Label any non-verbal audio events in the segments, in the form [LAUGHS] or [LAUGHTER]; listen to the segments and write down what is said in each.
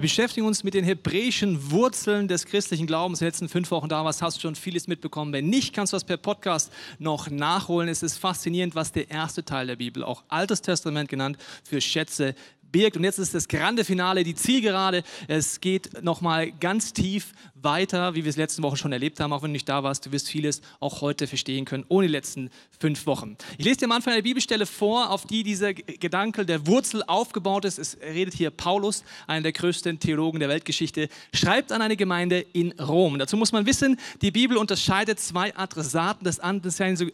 Wir beschäftigen uns mit den hebräischen Wurzeln des christlichen Glaubens. In den letzten fünf Wochen da warst, hast du schon vieles mitbekommen. Wenn nicht, kannst du das per Podcast noch nachholen. Es ist faszinierend, was der erste Teil der Bibel, auch Altes Testament genannt, für Schätze birgt. Und jetzt ist das grande Finale, die Zielgerade. Es geht nochmal ganz tief weiter, wie wir es letzten Wochen schon erlebt haben. Auch wenn du nicht da warst, du wirst vieles auch heute verstehen können, ohne die letzten fünf Wochen. Ich lese dir am Anfang eine Bibelstelle vor, auf die dieser Gedanke der Wurzel aufgebaut ist. Es redet hier Paulus, einer der größten Theologen der Weltgeschichte, schreibt an eine Gemeinde in Rom. Dazu muss man wissen, die Bibel unterscheidet zwei Adressaten. Das eine sind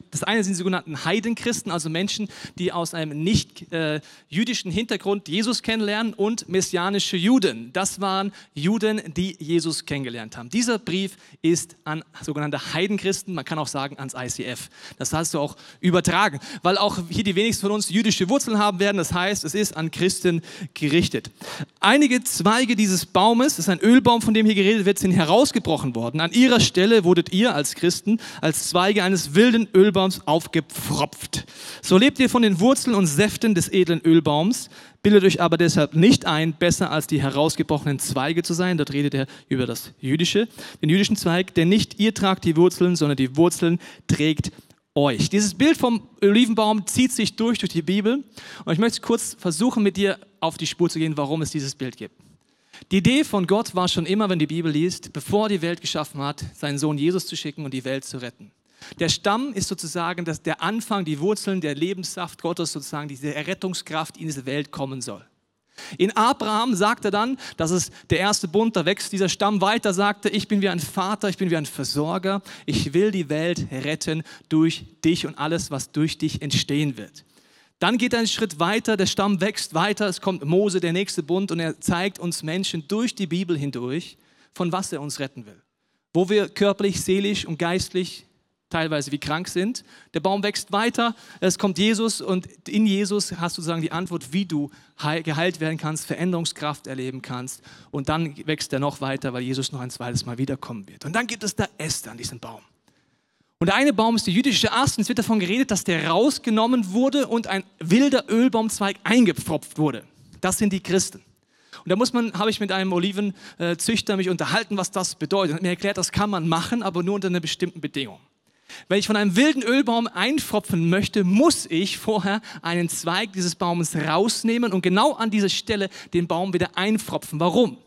die sogenannten Heidenchristen, also Menschen, die aus einem nicht äh, jüdischen Hintergrund Jesus kennenlernen und messianische Juden. Das waren Juden, die Jesus kennengelernt haben. Dieser Brief ist an sogenannte Heidenchristen, man kann auch sagen ans ICF. Das hast du auch übertragen, weil auch hier die wenigsten von uns jüdische Wurzeln haben werden. Das heißt, es ist an Christen gerichtet. Einige Zweige dieses Baumes, das ist ein Ölbaum, von dem hier geredet wird, sind herausgebrochen worden. An ihrer Stelle wurdet ihr als Christen als Zweige eines wilden Ölbaums aufgepfropft. So lebt ihr von den Wurzeln und Säften des edlen Ölbaums, Bildet euch aber deshalb nicht ein, besser als die herausgebrochenen Zweige zu sein. Dort redet er über das jüdische, den jüdischen Zweig, denn nicht ihr tragt die Wurzeln, sondern die Wurzeln trägt euch. Dieses Bild vom Olivenbaum zieht sich durch durch die Bibel und ich möchte kurz versuchen, mit dir auf die Spur zu gehen, warum es dieses Bild gibt. Die Idee von Gott war schon immer, wenn die Bibel liest, bevor die Welt geschaffen hat, seinen Sohn Jesus zu schicken und die Welt zu retten. Der Stamm ist sozusagen das, der Anfang, die Wurzeln, der Lebenssaft Gottes, sozusagen diese Errettungskraft in diese Welt kommen soll. In Abraham sagt er dann, das ist der erste Bund, da wächst dieser Stamm weiter, sagte, ich bin wie ein Vater, ich bin wie ein Versorger, ich will die Welt retten durch dich und alles, was durch dich entstehen wird. Dann geht er einen Schritt weiter, der Stamm wächst weiter, es kommt Mose, der nächste Bund, und er zeigt uns Menschen durch die Bibel hindurch, von was er uns retten will. Wo wir körperlich, seelisch und geistlich teilweise wie krank sind. Der Baum wächst weiter, es kommt Jesus und in Jesus hast du sozusagen die Antwort, wie du geheilt werden kannst, Veränderungskraft erleben kannst und dann wächst er noch weiter, weil Jesus noch ein zweites Mal wiederkommen wird. Und dann gibt es da Äste an diesem Baum. Und der eine Baum ist der jüdische Ast und es wird davon geredet, dass der rausgenommen wurde und ein wilder Ölbaumzweig eingepfropft wurde. Das sind die Christen. Und da muss man, habe ich mit einem Olivenzüchter mich unterhalten, was das bedeutet. Hat mir erklärt, das kann man machen, aber nur unter einer bestimmten Bedingung. Wenn ich von einem wilden Ölbaum einfropfen möchte, muss ich vorher einen Zweig dieses Baumes rausnehmen und genau an dieser Stelle den Baum wieder einfropfen. Warum?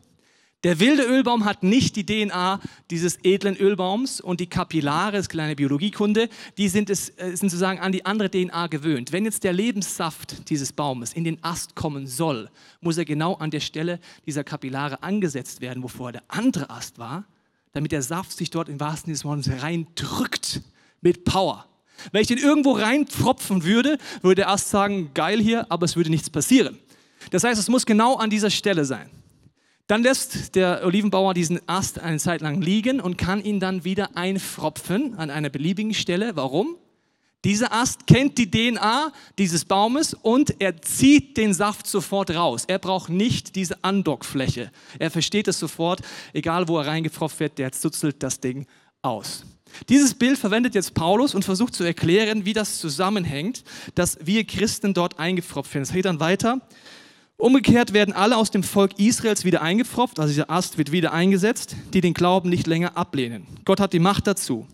Der wilde Ölbaum hat nicht die DNA dieses edlen Ölbaums und die Kapillare, das kleine Biologiekunde, die sind, es, äh, sind sozusagen an die andere DNA gewöhnt. Wenn jetzt der Lebenssaft dieses Baumes in den Ast kommen soll, muss er genau an der Stelle dieser Kapillare angesetzt werden, wo vorher der andere Ast war damit der Saft sich dort im wahrsten Sinne des Wortes reindrückt mit Power. Wenn ich den irgendwo reinpfropfen würde, würde der Ast sagen, geil hier, aber es würde nichts passieren. Das heißt, es muss genau an dieser Stelle sein. Dann lässt der Olivenbauer diesen Ast eine Zeit lang liegen und kann ihn dann wieder einfropfen an einer beliebigen Stelle. Warum? Dieser Ast kennt die DNA dieses Baumes und er zieht den Saft sofort raus. Er braucht nicht diese Andockfläche. Er versteht es sofort, egal wo er reingepfropft wird, der zuzelt das Ding aus. Dieses Bild verwendet jetzt Paulus und versucht zu erklären, wie das zusammenhängt, dass wir Christen dort eingepfropft werden. Es geht dann weiter. Umgekehrt werden alle aus dem Volk Israels wieder eingepfropft, also dieser Ast wird wieder eingesetzt, die den Glauben nicht länger ablehnen. Gott hat die Macht dazu.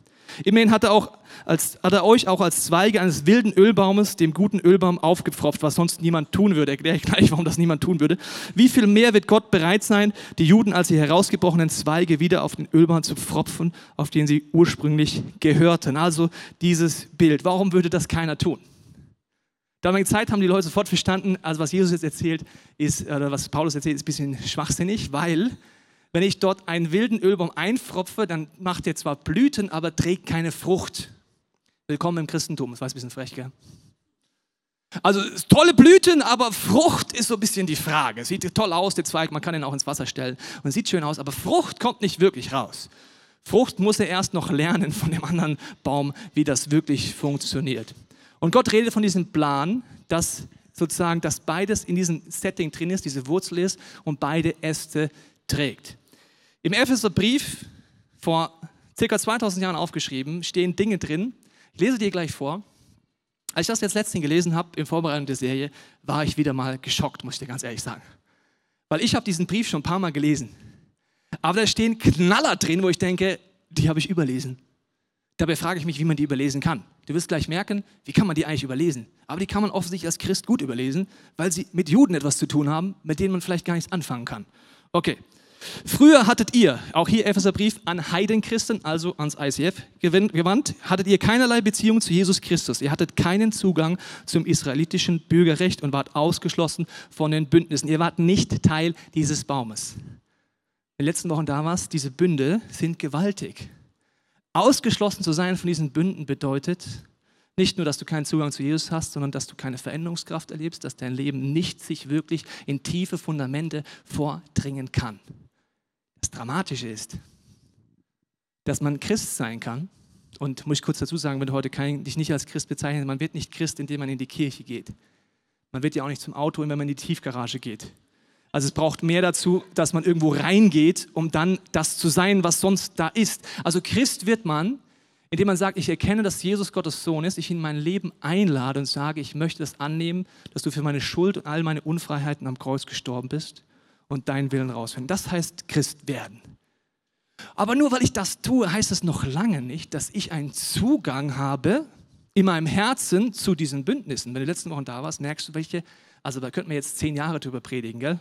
Immerhin hat er, auch als, hat er euch auch als Zweige eines wilden Ölbaumes, dem guten Ölbaum, aufgepfropft, was sonst niemand tun würde. Erkläre ich gleich, warum das niemand tun würde. Wie viel mehr wird Gott bereit sein, die Juden als die herausgebrochenen Zweige wieder auf den Ölbaum zu pfropfen, auf den sie ursprünglich gehörten? Also dieses Bild. Warum würde das keiner tun? Damaligen Zeit haben die Leute sofort verstanden, also was Jesus jetzt erzählt, ist, oder was Paulus erzählt, ist ein bisschen schwachsinnig, weil wenn ich dort einen wilden Ölbaum einfropfe, dann macht er zwar Blüten, aber trägt keine Frucht. Willkommen im Christentum, das war ein bisschen frech, gell? Also tolle Blüten, aber Frucht ist so ein bisschen die Frage. Sieht toll aus, der Zweig, man kann ihn auch ins Wasser stellen und sieht schön aus, aber Frucht kommt nicht wirklich raus. Frucht muss er erst noch lernen von dem anderen Baum, wie das wirklich funktioniert. Und Gott redet von diesem Plan, dass sozusagen, dass beides in diesem Setting drin ist, diese Wurzel ist und beide Äste trägt. Im Epheserbrief, vor circa 2000 Jahren aufgeschrieben, stehen Dinge drin. Ich lese dir gleich vor. Als ich das jetzt letztens gelesen habe, in Vorbereitung der Serie, war ich wieder mal geschockt, muss ich dir ganz ehrlich sagen. Weil ich habe diesen Brief schon ein paar Mal gelesen. Aber da stehen Knaller drin, wo ich denke, die habe ich überlesen. Dabei frage ich mich, wie man die überlesen kann. Du wirst gleich merken, wie kann man die eigentlich überlesen? Aber die kann man offensichtlich als Christ gut überlesen, weil sie mit Juden etwas zu tun haben, mit denen man vielleicht gar nichts anfangen kann. Okay. Früher hattet ihr, auch hier Epheserbrief, an Heidenchristen, also ans ICF gewandt, hattet ihr keinerlei Beziehung zu Jesus Christus. Ihr hattet keinen Zugang zum israelitischen Bürgerrecht und wart ausgeschlossen von den Bündnissen. Ihr wart nicht Teil dieses Baumes. In den letzten Wochen damals, diese Bünde sind gewaltig. Ausgeschlossen zu sein von diesen Bünden bedeutet nicht nur, dass du keinen Zugang zu Jesus hast, sondern dass du keine Veränderungskraft erlebst, dass dein Leben nicht sich wirklich in tiefe Fundamente vordringen kann. Das Dramatische ist, dass man Christ sein kann. Und muss ich kurz dazu sagen, wenn du heute kein, dich nicht als Christ bezeichnest, man wird nicht Christ, indem man in die Kirche geht. Man wird ja auch nicht zum Auto, wenn man in die Tiefgarage geht. Also es braucht mehr dazu, dass man irgendwo reingeht, um dann das zu sein, was sonst da ist. Also Christ wird man, indem man sagt, ich erkenne, dass Jesus Gottes Sohn ist, ich in mein Leben einlade und sage, ich möchte das annehmen, dass du für meine Schuld und all meine Unfreiheiten am Kreuz gestorben bist und deinen Willen rausfinden. Das heißt Christ werden. Aber nur weil ich das tue, heißt es noch lange nicht, dass ich einen Zugang habe in meinem Herzen zu diesen Bündnissen. Wenn du letzten Wochen da warst, merkst du, welche, also da könnten wir jetzt zehn Jahre drüber predigen, gell?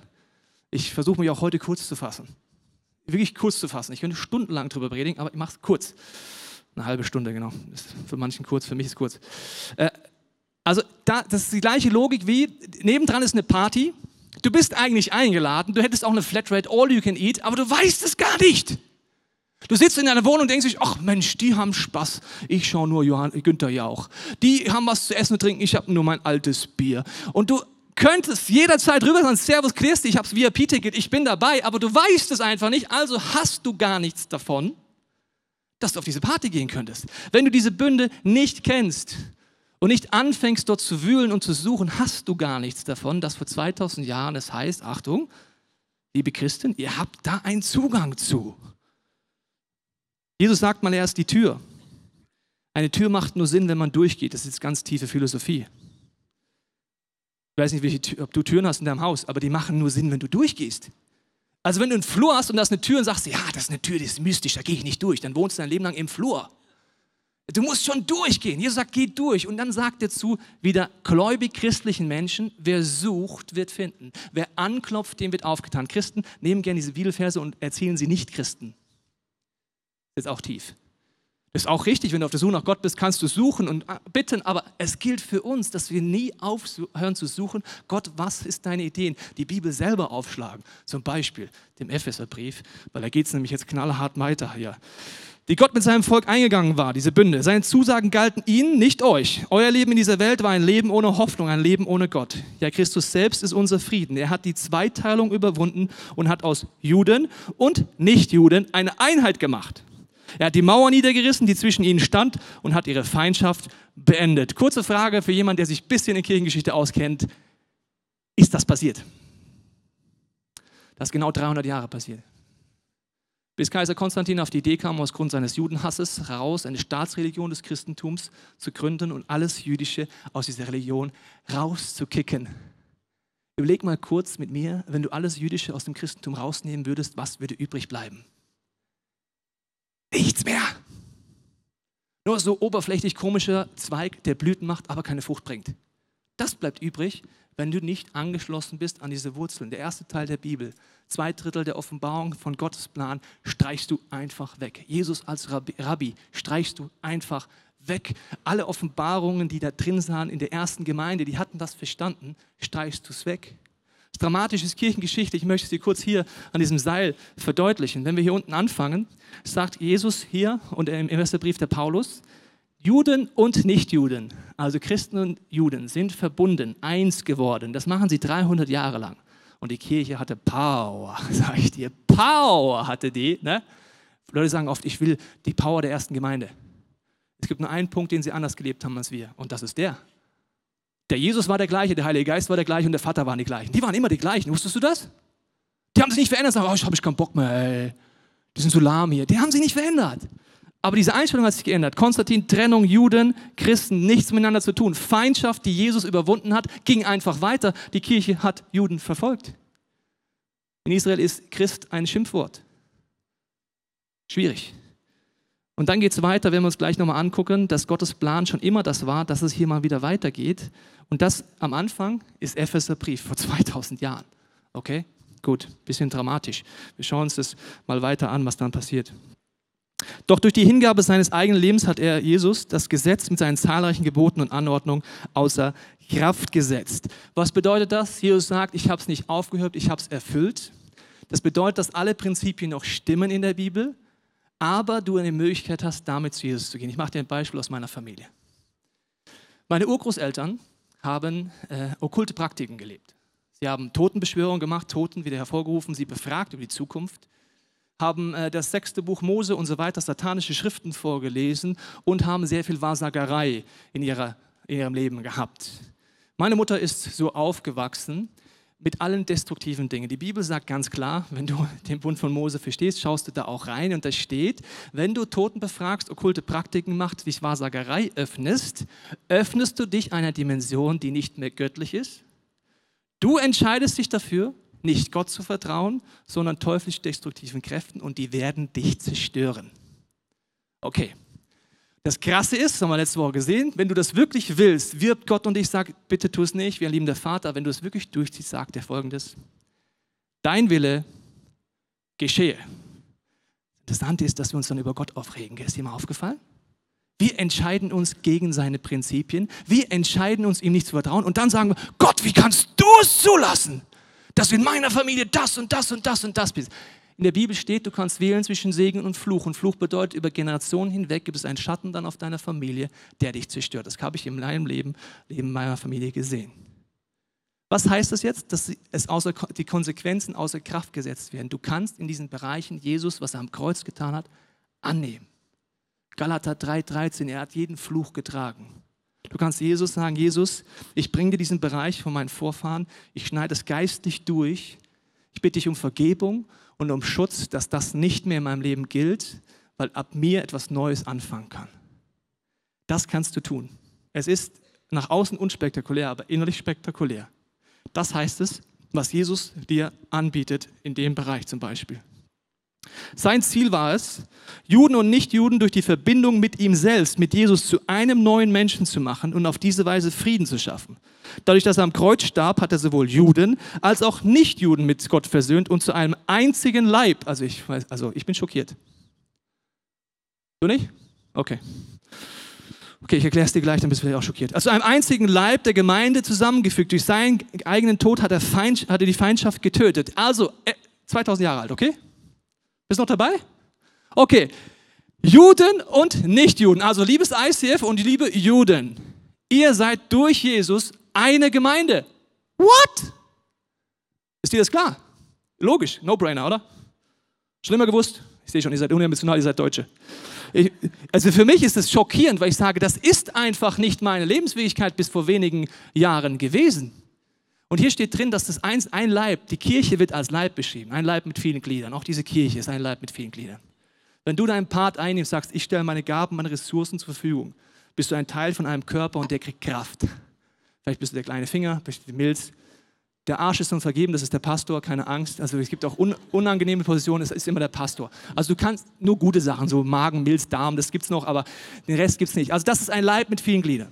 Ich versuche mich auch heute kurz zu fassen. Wirklich kurz zu fassen. Ich könnte stundenlang drüber predigen, aber ich mache es kurz. Eine halbe Stunde, genau. Ist für manchen kurz, für mich ist kurz. Äh, also da, das ist die gleiche Logik wie, nebendran ist eine Party, du bist eigentlich eingeladen, du hättest auch eine Flatrate All You Can Eat, aber du weißt es gar nicht. Du sitzt in deiner Wohnung und denkst dich, ach Mensch, die haben Spaß. Ich schaue nur Johann, Günther Jauch. Die haben was zu essen und trinken, ich habe nur mein altes Bier. Und du könntest jederzeit rüber sagen, Servus Christi, ich habe das VIP-Ticket, ich bin dabei, aber du weißt es einfach nicht, also hast du gar nichts davon, dass du auf diese Party gehen könntest. Wenn du diese Bünde nicht kennst und nicht anfängst dort zu wühlen und zu suchen, hast du gar nichts davon, dass vor 2000 Jahren es heißt, Achtung, liebe Christen, ihr habt da einen Zugang zu. Jesus sagt mal, er ist die Tür. Eine Tür macht nur Sinn, wenn man durchgeht. Das ist ganz tiefe Philosophie. Ich weiß nicht, ob du Türen hast in deinem Haus, aber die machen nur Sinn, wenn du durchgehst. Also wenn du einen Flur hast und da ist eine Tür und sagst, ja, das ist eine Tür, die ist mystisch, da gehe ich nicht durch, dann wohnst du dein Leben lang im Flur. Du musst schon durchgehen. Jesus sagt, geh durch. Und dann sagt er zu wieder gläubig christlichen Menschen, wer sucht, wird finden. Wer anklopft, dem wird aufgetan. Christen nehmen gerne diese Bibelverse und erzählen sie nicht Christen. Das ist auch tief. Ist auch richtig, wenn du auf der Suche nach Gott bist, kannst du suchen und äh, bitten, aber es gilt für uns, dass wir nie aufhören zu suchen. Gott, was ist deine Ideen? Die Bibel selber aufschlagen. Zum Beispiel dem Epheserbrief, weil da geht es nämlich jetzt knallhart weiter hier. Die Gott mit seinem Volk eingegangen war, diese Bünde. Seine Zusagen galten ihnen, nicht euch. Euer Leben in dieser Welt war ein Leben ohne Hoffnung, ein Leben ohne Gott. Ja, Christus selbst ist unser Frieden. Er hat die Zweiteilung überwunden und hat aus Juden und Nichtjuden eine Einheit gemacht. Er hat die Mauer niedergerissen, die zwischen ihnen stand und hat ihre Feindschaft beendet. Kurze Frage für jemanden, der sich ein bisschen in Kirchengeschichte auskennt. Ist das passiert? Das ist genau 300 Jahre passiert. Bis Kaiser Konstantin auf die Idee kam, aus Grund seines Judenhasses heraus eine Staatsreligion des Christentums zu gründen und alles Jüdische aus dieser Religion rauszukicken. Überleg mal kurz mit mir, wenn du alles Jüdische aus dem Christentum rausnehmen würdest, was würde übrig bleiben? nichts mehr. Nur so oberflächlich komischer Zweig, der Blüten macht, aber keine Frucht bringt. Das bleibt übrig, wenn du nicht angeschlossen bist an diese Wurzeln. Der erste Teil der Bibel, zwei Drittel der Offenbarung von Gottes Plan, streichst du einfach weg. Jesus als Rabbi streichst du einfach weg. Alle Offenbarungen, die da drin sahen in der ersten Gemeinde, die hatten das verstanden, streichst du es weg. Das Dramatische ist Kirchengeschichte. Ich möchte sie kurz hier an diesem Seil verdeutlichen. Wenn wir hier unten anfangen, sagt Jesus hier und im ersten Brief der Paulus, Juden und Nichtjuden, also Christen und Juden, sind verbunden, eins geworden. Das machen sie 300 Jahre lang. Und die Kirche hatte Power, [LAUGHS] sage ich dir. Power hatte die. Ne? Leute sagen oft, ich will die Power der ersten Gemeinde. Es gibt nur einen Punkt, den sie anders gelebt haben als wir. Und das ist der. Der Jesus war der gleiche, der Heilige Geist war der gleiche und der Vater waren die gleichen. Die waren immer die gleichen. Wusstest du das? Die haben sich nicht verändert. Sagen, oh, ich habe ich keinen Bock mehr. Ey. Die sind so lahm hier. Die haben sich nicht verändert. Aber diese Einstellung hat sich geändert. Konstantin, Trennung, Juden, Christen, nichts miteinander zu tun. Feindschaft, die Jesus überwunden hat, ging einfach weiter. Die Kirche hat Juden verfolgt. In Israel ist Christ ein Schimpfwort. Schwierig. Und dann geht es weiter, wenn wir uns gleich nochmal angucken, dass Gottes Plan schon immer das war, dass es hier mal wieder weitergeht. Und das am Anfang ist Epheserbrief vor [LAUGHS] 2000 Jahren. Okay? Gut, bisschen dramatisch. Wir schauen uns das mal weiter an, was dann passiert. Doch durch die Hingabe seines eigenen Lebens hat er Jesus das Gesetz mit seinen zahlreichen Geboten und Anordnungen außer Kraft gesetzt. Was bedeutet das? Jesus sagt, ich habe es nicht aufgehört, ich habe es erfüllt. Das bedeutet, dass alle Prinzipien noch stimmen in der Bibel, aber du eine Möglichkeit hast, damit zu Jesus zu gehen. Ich mache dir ein Beispiel aus meiner Familie. Meine Urgroßeltern haben äh, okkulte Praktiken gelebt. Sie haben Totenbeschwörungen gemacht, Toten wieder hervorgerufen, sie befragt über die Zukunft haben äh, das sechste Buch Mose und so weiter, satanische Schriften vorgelesen und haben sehr viel Wahrsagerei in, ihrer, in ihrem Leben gehabt. Meine Mutter ist so aufgewachsen mit allen destruktiven Dingen. Die Bibel sagt ganz klar, wenn du [LAUGHS] den Bund von Mose verstehst, schaust du da auch rein und da steht, wenn du Toten befragst, okkulte Praktiken machst, wie Wahrsagerei öffnest, öffnest du dich einer Dimension, die nicht mehr göttlich ist. Du entscheidest dich dafür, nicht Gott zu vertrauen, sondern teuflisch destruktiven Kräften und die werden dich zerstören. Okay. Das Krasse ist, das haben wir letzte Woche gesehen, wenn du das wirklich willst, wirbt Gott und ich sage, bitte tu es nicht, wir lieben der Vater. Wenn du es wirklich durchziehst, sagt er folgendes: Dein Wille geschehe. Das Interessante ist, dass wir uns dann über Gott aufregen. Ist dir mal aufgefallen? Wir entscheiden uns gegen seine Prinzipien. Wir entscheiden uns, ihm nicht zu vertrauen. Und dann sagen wir, Gott, wie kannst du es zulassen? Dass in meiner Familie das und das und das und das bist. In der Bibel steht, du kannst wählen zwischen Segen und Fluch. Und Fluch bedeutet, über Generationen hinweg gibt es einen Schatten dann auf deiner Familie, der dich zerstört. Das habe ich in meinem Leben, Leben meiner Familie gesehen. Was heißt das jetzt? Dass es außer, die Konsequenzen außer Kraft gesetzt werden. Du kannst in diesen Bereichen Jesus, was er am Kreuz getan hat, annehmen. Galater 3,13, er hat jeden Fluch getragen. Du kannst Jesus sagen, Jesus, ich bringe dir diesen Bereich von meinen Vorfahren, ich schneide es geistlich durch, ich bitte dich um Vergebung und um Schutz, dass das nicht mehr in meinem Leben gilt, weil ab mir etwas Neues anfangen kann. Das kannst du tun. Es ist nach außen unspektakulär, aber innerlich spektakulär. Das heißt es, was Jesus dir anbietet in dem Bereich zum Beispiel. Sein Ziel war es, Juden und Nichtjuden durch die Verbindung mit ihm selbst, mit Jesus zu einem neuen Menschen zu machen und auf diese Weise Frieden zu schaffen. Dadurch, dass er am Kreuz starb, hat er sowohl Juden als auch Nichtjuden mit Gott versöhnt und zu einem einzigen Leib. Also ich, weiß, also ich bin schockiert. Du nicht? Okay. Okay, ich erkläre es dir gleich, dann bist du vielleicht auch schockiert. Also einem einzigen Leib der Gemeinde zusammengefügt. Durch seinen eigenen Tod hat er, Feind, hat er die Feindschaft getötet. Also 2000 äh, Jahre alt, okay? Bist du noch dabei? Okay. Juden und Nichtjuden, also liebes ICF und liebe Juden, ihr seid durch Jesus eine Gemeinde. What? Ist dir das klar? Logisch, no-brainer, oder? Schlimmer gewusst? Ich sehe schon, ihr seid unemotional, ihr seid Deutsche. Ich, also für mich ist es schockierend, weil ich sage, das ist einfach nicht meine Lebensfähigkeit bis vor wenigen Jahren gewesen. Und hier steht drin, dass das eins, ein Leib, die Kirche wird als Leib beschrieben, ein Leib mit vielen Gliedern. Auch diese Kirche ist ein Leib mit vielen Gliedern. Wenn du deinen Part einnimmst, sagst, ich stelle meine Gaben, meine Ressourcen zur Verfügung, bist du ein Teil von einem Körper und der kriegt Kraft. Vielleicht bist du der kleine Finger, bist du die Milz. Der Arsch ist uns vergeben, das ist der Pastor, keine Angst. Also es gibt auch unangenehme Positionen, es ist immer der Pastor. Also du kannst nur gute Sachen, so Magen, Milz, Darm, das gibt es noch, aber den Rest gibt es nicht. Also das ist ein Leib mit vielen Gliedern.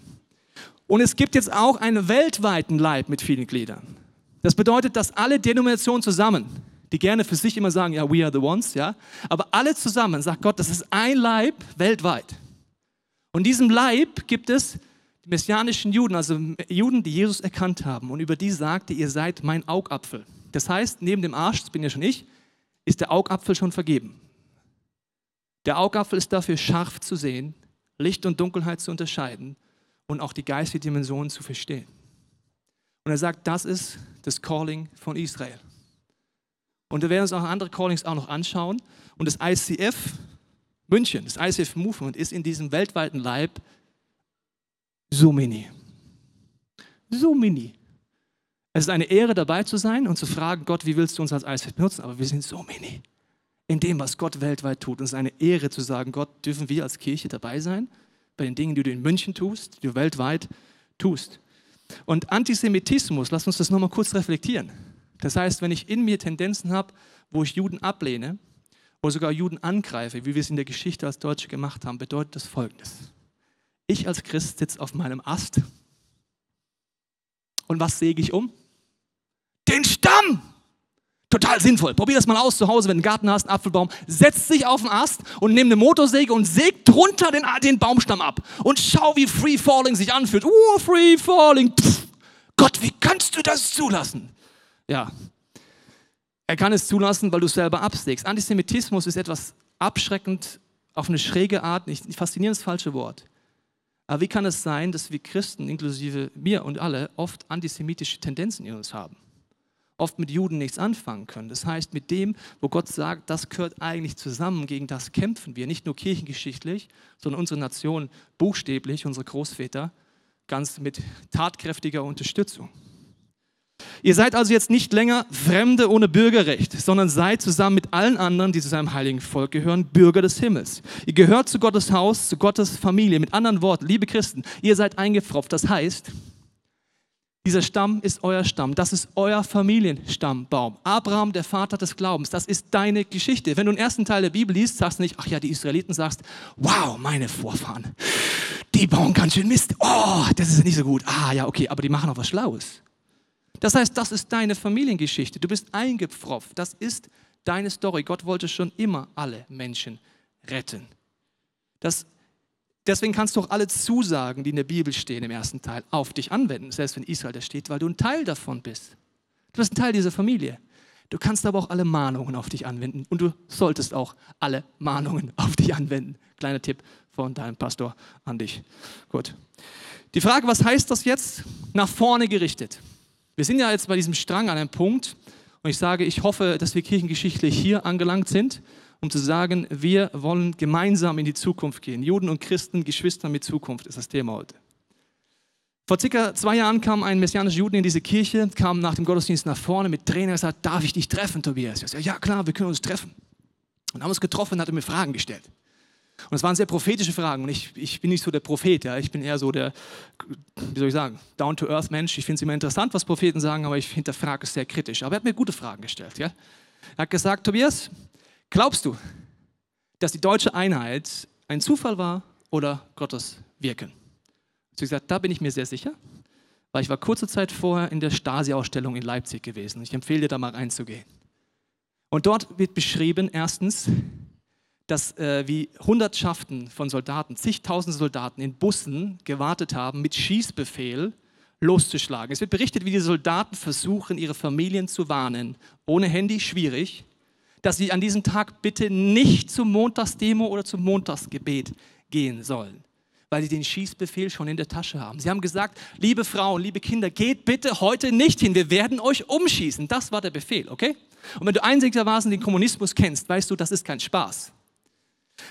Und es gibt jetzt auch einen weltweiten Leib mit vielen Gliedern. Das bedeutet, dass alle Denominationen zusammen, die gerne für sich immer sagen, ja, we are the ones, ja, aber alle zusammen, sagt Gott, das ist ein Leib weltweit. Und diesem Leib gibt es die messianischen Juden, also Juden, die Jesus erkannt haben. Und über die sagte, ihr seid mein Augapfel. Das heißt, neben dem Arsch, das bin ja schon ich, ist der Augapfel schon vergeben. Der Augapfel ist dafür scharf zu sehen, Licht und Dunkelheit zu unterscheiden und auch die geistige Dimension zu verstehen. Und er sagt, das ist das Calling von Israel. Und wir werden uns auch andere Callings auch noch anschauen. Und das ICF München, das ICF Movement ist in diesem weltweiten Leib so mini. So mini. Es ist eine Ehre, dabei zu sein und zu fragen, Gott, wie willst du uns als ICF benutzen? Aber wir sind so mini in dem, was Gott weltweit tut. Und es ist eine Ehre zu sagen, Gott, dürfen wir als Kirche dabei sein? Bei den Dingen, die du in München tust, die du weltweit tust. Und Antisemitismus, lass uns das nochmal kurz reflektieren. Das heißt, wenn ich in mir Tendenzen habe, wo ich Juden ablehne oder sogar Juden angreife, wie wir es in der Geschichte als Deutsche gemacht haben, bedeutet das Folgendes. Ich als Christ sitze auf meinem Ast und was säge ich um? Den Stamm! Total sinnvoll. Probier das mal aus zu Hause, wenn du einen Garten hast, einen Apfelbaum. Setz dich auf den Ast und nimm eine Motorsäge und säg drunter den, den Baumstamm ab. Und schau, wie Free Falling sich anfühlt. Oh, Free Falling. Pff. Gott, wie kannst du das zulassen? Ja. Er kann es zulassen, weil du es selber absägst. Antisemitismus ist etwas abschreckend auf eine schräge Art, nicht faszinierend falsche Wort. Aber wie kann es sein, dass wir Christen, inklusive mir und alle, oft antisemitische Tendenzen in uns haben? Oft mit Juden nichts anfangen können. Das heißt, mit dem, wo Gott sagt, das gehört eigentlich zusammen, gegen das kämpfen wir, nicht nur kirchengeschichtlich, sondern unsere Nation buchstäblich, unsere Großväter, ganz mit tatkräftiger Unterstützung. Ihr seid also jetzt nicht länger Fremde ohne Bürgerrecht, sondern seid zusammen mit allen anderen, die zu seinem heiligen Volk gehören, Bürger des Himmels. Ihr gehört zu Gottes Haus, zu Gottes Familie. Mit anderen Worten, liebe Christen, ihr seid eingepfropft. Das heißt, dieser Stamm ist euer Stamm. Das ist euer Familienstammbaum. Abraham, der Vater des Glaubens. Das ist deine Geschichte. Wenn du den ersten Teil der Bibel liest, sagst du nicht, ach ja, die Israeliten, sagst, wow, meine Vorfahren, die bauen ganz schön Mist. Oh, das ist nicht so gut. Ah ja, okay, aber die machen auch was Schlaues. Das heißt, das ist deine Familiengeschichte. Du bist eingepfropft. Das ist deine Story. Gott wollte schon immer alle Menschen retten. Das, deswegen kannst du auch alle Zusagen, die in der Bibel stehen im ersten Teil, auf dich anwenden, selbst wenn Israel da steht, weil du ein Teil davon bist. Du bist ein Teil dieser Familie. Du kannst aber auch alle Mahnungen auf dich anwenden und du solltest auch alle Mahnungen [LAUGHS] auf dich anwenden. Kleiner Tipp von deinem Pastor an dich. Gut. Die Frage, was heißt das jetzt? Nach vorne gerichtet. Wir sind ja jetzt bei diesem Strang an einem Punkt und ich sage, ich hoffe, dass wir kirchengeschichtlich hier angelangt sind, um zu sagen, wir wollen gemeinsam in die Zukunft gehen. Juden und Christen, Geschwister mit Zukunft ist das Thema heute. Vor circa zwei Jahren kam ein messianischer Juden in diese Kirche, kam nach dem Gottesdienst nach vorne mit Tränen und gesagt, darf ich dich treffen, Tobias? Ich sagte, ja klar, wir können uns treffen. Und haben uns getroffen und hat mir Fragen gestellt. Und es waren sehr prophetische Fragen. Und ich, ich bin nicht so der Prophet, ja. Ich bin eher so der, wie soll ich sagen, down-to-earth-Mensch. Ich finde es immer interessant, was Propheten sagen, aber ich hinterfrage es sehr kritisch. Aber er hat mir gute Fragen gestellt, ja. Er hat gesagt, Tobias, glaubst du, dass die deutsche Einheit ein Zufall war oder Gottes Wirken? Habe gesagt, da bin ich mir sehr sicher, weil ich war kurze Zeit vorher in der Stasi-Ausstellung in Leipzig gewesen. Ich empfehle dir da mal reinzugehen. Und dort wird beschrieben, erstens, dass äh, wie Hundertschaften von Soldaten, zigtausend Soldaten in Bussen gewartet haben, mit Schießbefehl loszuschlagen. Es wird berichtet, wie die Soldaten versuchen, ihre Familien zu warnen. Ohne Handy schwierig, dass sie an diesem Tag bitte nicht zum Montagsdemo oder zum Montagsgebet gehen sollen, weil sie den Schießbefehl schon in der Tasche haben. Sie haben gesagt, liebe Frauen, liebe Kinder, geht bitte heute nicht hin, wir werden euch umschießen. Das war der Befehl, okay? Und wenn du einzigermaßen den Kommunismus kennst, weißt du, das ist kein Spaß.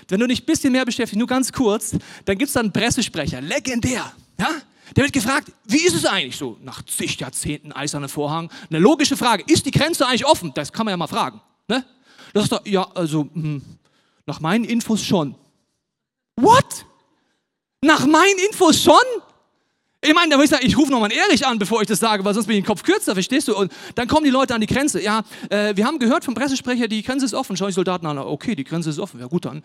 Wenn du dich ein bisschen mehr beschäftigst, nur ganz kurz, dann gibt es da einen Pressesprecher, legendär. Ja? Der wird gefragt, wie ist es eigentlich so nach zig Jahrzehnten eiserner Vorhang? Eine logische Frage, ist die Grenze eigentlich offen? Das kann man ja mal fragen. Ne? Das ist doch, ja, also hm, nach meinen Infos schon. What? Nach meinen Infos schon? Ich meine, da würde ich sagen, ich rufe nochmal Erich an, bevor ich das sage, weil sonst bin ich den Kopf kürzer, verstehst du? Und dann kommen die Leute an die Grenze. Ja, äh, wir haben gehört vom Pressesprecher, die Grenze ist offen. Schau die Soldaten an. Okay, die Grenze ist offen. Ja gut, dann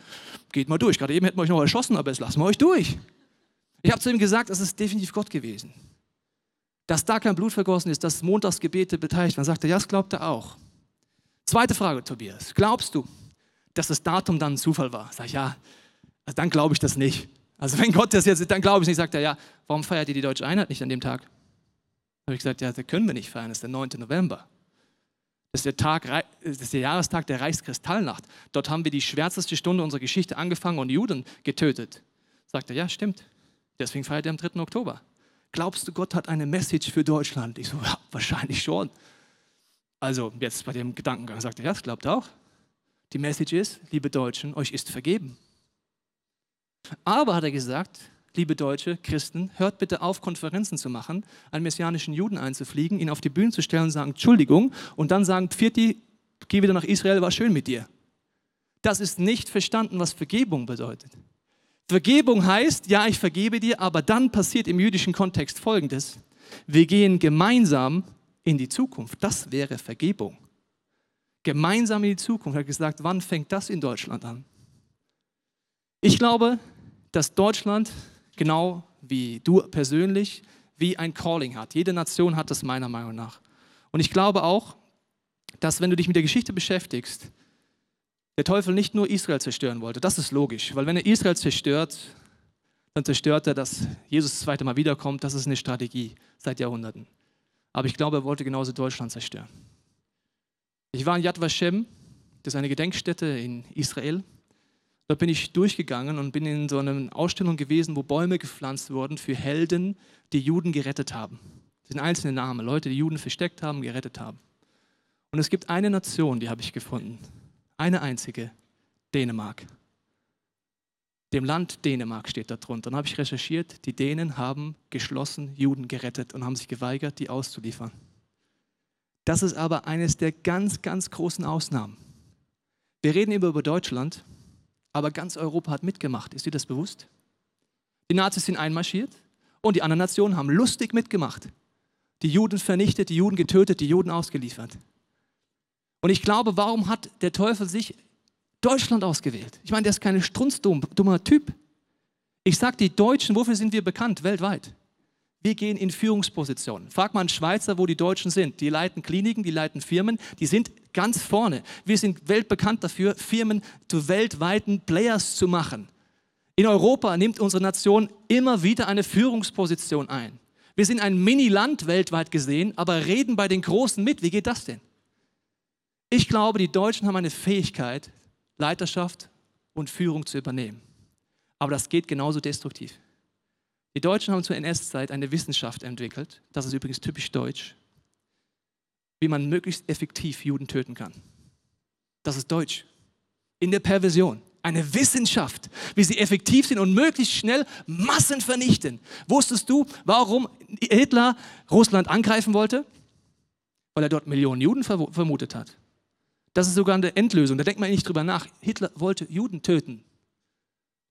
geht mal durch. Gerade eben hätten wir euch noch erschossen, aber jetzt lassen wir euch durch. Ich habe zu ihm gesagt, das ist definitiv Gott gewesen. Dass da kein Blut vergossen ist, dass Montagsgebete beteiligt waren. Sagt er, ja, das glaubt er auch. Zweite Frage, Tobias. Glaubst du, dass das Datum dann ein Zufall war? Sag ich, ja, also dann glaube ich das nicht. Also wenn Gott das jetzt, dann glaube ich nicht, sagt er, ja, warum feiert ihr die deutsche Einheit nicht an dem Tag? Habe ich gesagt, ja, das können wir nicht feiern, das ist der 9. November. Das ist der, Tag, das ist der Jahrestag der Reichskristallnacht. Dort haben wir die schwärzeste Stunde unserer Geschichte angefangen und Juden getötet. Sagt er, ja, stimmt. Deswegen feiert er am 3. Oktober. Glaubst du, Gott hat eine Message für Deutschland? Ich so, ja, wahrscheinlich schon. Also jetzt bei dem Gedankengang sagt er, ja, das glaubt auch. Die Message ist, liebe Deutschen, euch ist vergeben. Aber hat er gesagt, liebe Deutsche, Christen, hört bitte auf, Konferenzen zu machen, einen messianischen Juden einzufliegen, ihn auf die Bühne zu stellen und sagen, Entschuldigung, und dann sagen, Pfirti, geh wieder nach Israel, war schön mit dir. Das ist nicht verstanden, was Vergebung bedeutet. Vergebung heißt, ja, ich vergebe dir, aber dann passiert im jüdischen Kontext Folgendes. Wir gehen gemeinsam in die Zukunft. Das wäre Vergebung. Gemeinsam in die Zukunft. Er hat gesagt, wann fängt das in Deutschland an? Ich glaube, dass Deutschland, genau wie du persönlich, wie ein Calling hat. Jede Nation hat das meiner Meinung nach. Und ich glaube auch, dass wenn du dich mit der Geschichte beschäftigst, der Teufel nicht nur Israel zerstören wollte. Das ist logisch, weil wenn er Israel zerstört, dann zerstört er, dass Jesus das zweite Mal wiederkommt. Das ist eine Strategie seit Jahrhunderten. Aber ich glaube, er wollte genauso Deutschland zerstören. Ich war in Yad Vashem, das ist eine Gedenkstätte in Israel. Dort bin ich durchgegangen und bin in so einer Ausstellung gewesen, wo Bäume gepflanzt wurden für Helden, die Juden gerettet haben. Das sind einzelne Namen, Leute, die Juden versteckt haben, gerettet haben. Und es gibt eine Nation, die habe ich gefunden. Eine einzige, Dänemark. Dem Land Dänemark steht da drunter. Dann habe ich recherchiert, die Dänen haben geschlossen Juden gerettet und haben sich geweigert, die auszuliefern. Das ist aber eines der ganz, ganz großen Ausnahmen. Wir reden immer über Deutschland, aber ganz Europa hat mitgemacht. Ist dir das bewusst? Die Nazis sind einmarschiert und die anderen Nationen haben lustig mitgemacht. Die Juden vernichtet, die Juden getötet, die Juden ausgeliefert. Und ich glaube, warum hat der Teufel sich Deutschland ausgewählt? Ich meine, der ist kein strunzdummer Typ. Ich sage, die Deutschen, wofür sind wir bekannt weltweit? Wir gehen in Führungspositionen. Frag mal einen Schweizer, wo die Deutschen sind. Die leiten Kliniken, die leiten Firmen, die sind ganz vorne. Wir sind weltbekannt dafür, Firmen zu weltweiten Players zu machen. In Europa nimmt unsere Nation immer wieder eine Führungsposition ein. Wir sind ein Mini-Land weltweit gesehen, aber reden bei den Großen mit. Wie geht das denn? Ich glaube, die Deutschen haben eine Fähigkeit, Leiterschaft und Führung zu übernehmen. Aber das geht genauso destruktiv. Die Deutschen haben zur NS-Zeit eine Wissenschaft entwickelt, das ist übrigens typisch deutsch, wie man möglichst effektiv Juden töten kann. Das ist deutsch. In der Perversion. Eine Wissenschaft, wie sie effektiv sind und möglichst schnell Massen vernichten. Wusstest du, warum Hitler Russland angreifen wollte? Weil er dort Millionen Juden vermutet hat. Das ist sogar eine Endlösung. Da denkt man nicht drüber nach. Hitler wollte Juden töten.